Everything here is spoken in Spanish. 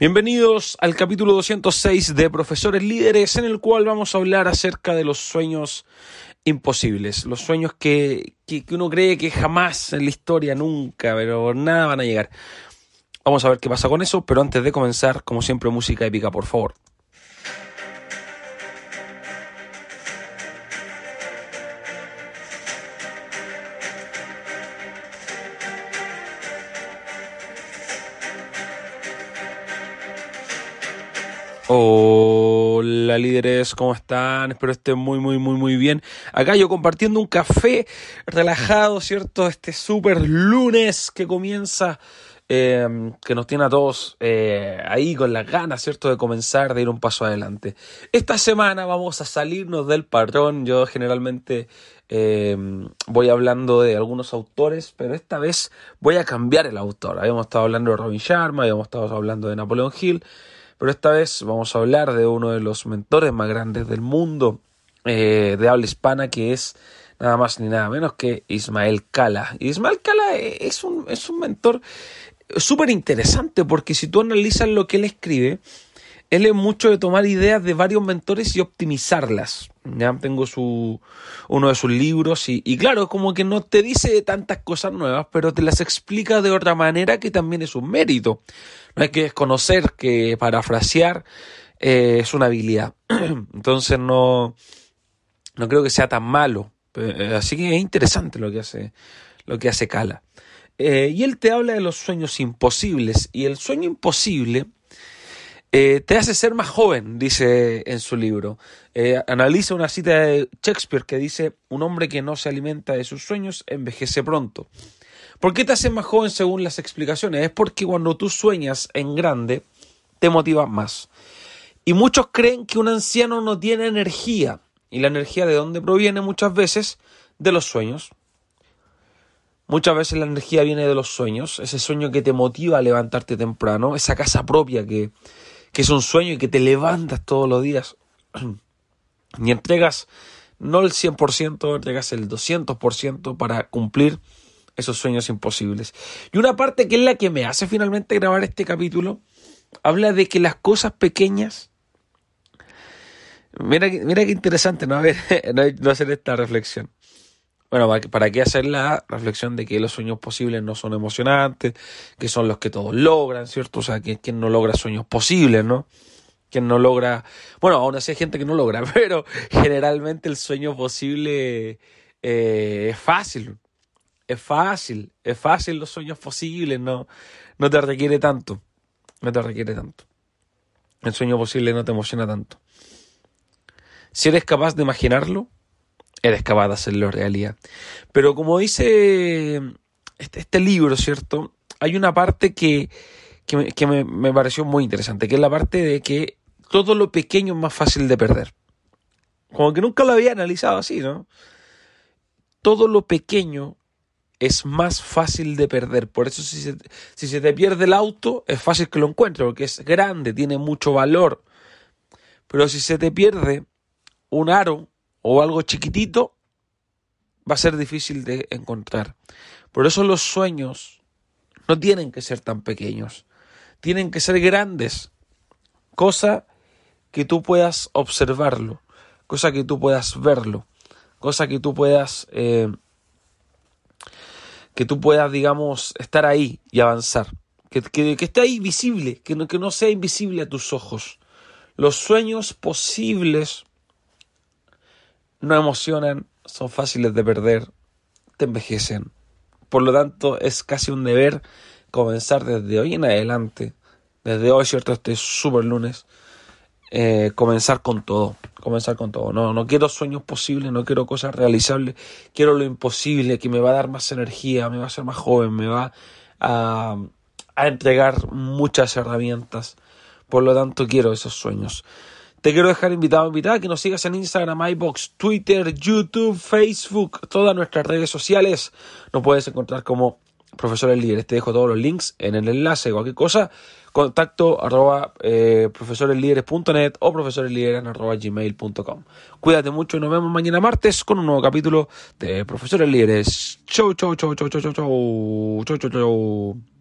Bienvenidos al capítulo 206 de Profesores Líderes, en el cual vamos a hablar acerca de los sueños imposibles, los sueños que, que, que, uno cree que jamás en la historia, nunca, pero nada van a llegar. Vamos a ver qué pasa con eso, pero antes de comenzar, como siempre, música épica, por favor. Hola líderes, ¿cómo están? Espero estén muy, muy, muy, muy bien. Acá yo compartiendo un café relajado, ¿cierto? Este súper lunes que comienza, eh, que nos tiene a todos eh, ahí con las ganas, ¿cierto? De comenzar, de ir un paso adelante. Esta semana vamos a salirnos del patrón. Yo generalmente eh, voy hablando de algunos autores, pero esta vez voy a cambiar el autor. Habíamos estado hablando de Robin Sharma, habíamos estado hablando de Napoleon Hill. Pero esta vez vamos a hablar de uno de los mentores más grandes del mundo eh, de habla hispana, que es nada más ni nada menos que Ismael Cala. Ismael Cala es un, es un mentor súper interesante porque si tú analizas lo que él escribe, él es mucho de tomar ideas de varios mentores y optimizarlas. Ya tengo su, uno de sus libros y, y, claro, como que no te dice tantas cosas nuevas, pero te las explica de otra manera que también es un mérito. No hay que desconocer que parafrasear eh, es una habilidad. Entonces no, no creo que sea tan malo. Eh, así que es interesante lo que hace, lo que hace Cala. Eh, y él te habla de los sueños imposibles. Y el sueño imposible eh, te hace ser más joven, dice en su libro. Eh, analiza una cita de Shakespeare que dice, un hombre que no se alimenta de sus sueños envejece pronto. ¿Por qué te hace más joven según las explicaciones? Es porque cuando tú sueñas en grande, te motiva más. Y muchos creen que un anciano no tiene energía. ¿Y la energía de dónde proviene muchas veces? De los sueños. Muchas veces la energía viene de los sueños, ese sueño que te motiva a levantarte temprano, esa casa propia que, que es un sueño y que te levantas todos los días y entregas no el 100%, entregas el 200% para cumplir esos sueños imposibles. Y una parte que es la que me hace finalmente grabar este capítulo, habla de que las cosas pequeñas... Mira, mira qué interesante, ¿no? A no hacer esta reflexión. Bueno, ¿para qué hacer la reflexión de que los sueños posibles no son emocionantes, que son los que todos logran, ¿cierto? O sea, que quien no logra sueños posibles, ¿no? Quien no logra, bueno, aún así hay gente que no logra, pero generalmente el sueño posible eh, es fácil, es fácil, es fácil los sueños posibles, no, no te requiere tanto, no te requiere tanto. El sueño posible no te emociona tanto. Si eres capaz de imaginarlo, eres capaz de hacerlo realidad. Pero como dice este, este libro, ¿cierto? Hay una parte que, que, me, pareció muy interesante, que es la parte de que todo lo pequeño es más fácil de perder. Como que nunca lo había analizado así, ¿no? Todo lo pequeño es más fácil de perder. Por eso si se, si se te pierde el auto, es fácil que lo encuentres, porque es grande, tiene mucho valor. Pero si se te pierde un aro, o algo chiquitito, va a ser difícil de encontrar. Por eso los sueños no tienen que ser tan pequeños, tienen que ser grandes, cosa que tú puedas observarlo, cosa que tú puedas verlo, cosa que tú puedas, eh, que tú puedas, digamos, estar ahí y avanzar, que, que, que esté ahí visible, que no, que no sea invisible a tus ojos. Los sueños posibles no emocionan, son fáciles de perder, te envejecen. Por lo tanto, es casi un deber comenzar desde hoy en adelante, desde hoy, ¿cierto? Este super lunes, eh, comenzar con todo, comenzar con todo. No, no quiero sueños posibles, no quiero cosas realizables, quiero lo imposible, que me va a dar más energía, me va a hacer más joven, me va a a entregar muchas herramientas. Por lo tanto, quiero esos sueños. Te quiero dejar invitado, invitada, que nos sigas en Instagram, iBox, Twitter, YouTube, Facebook, todas nuestras redes sociales. Nos puedes encontrar como Profesores Líderes. Te dejo todos los links en el enlace, cualquier cosa. Contacto arroba eh, profesoreslíderes.net o profesoreslíderes arroba gmail.com. Cuídate mucho y nos vemos mañana martes con un nuevo capítulo de Profesores Líderes. Chau, chau, chau, chau, chau, chau, chau, chau, chau, chau.